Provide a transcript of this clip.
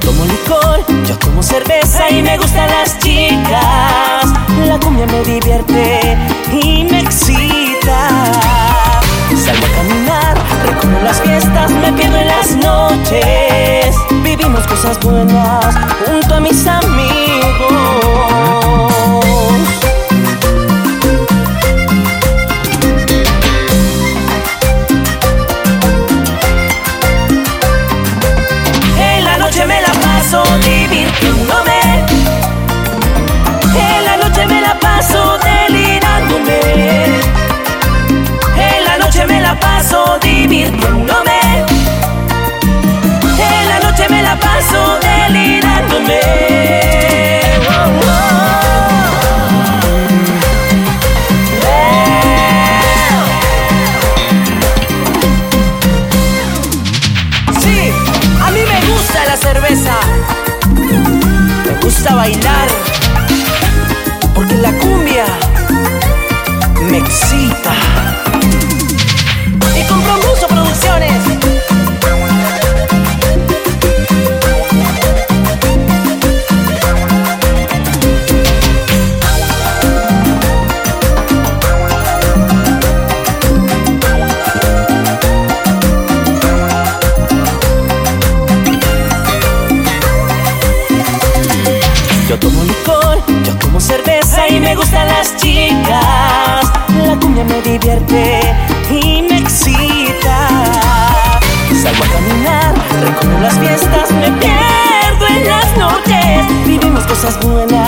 licor, yo tomo cerveza y me gustan las chicas. La cumbia me divierte y me excita. Salgo a caminar, recorro las fiestas, me pierdo en las noches. Vivimos cosas buenas junto a mis amigos. Me gusta bailar. Divierte y me excita. Salgo a caminar, recorro las fiestas, me pierdo en las noches. Vivimos cosas buenas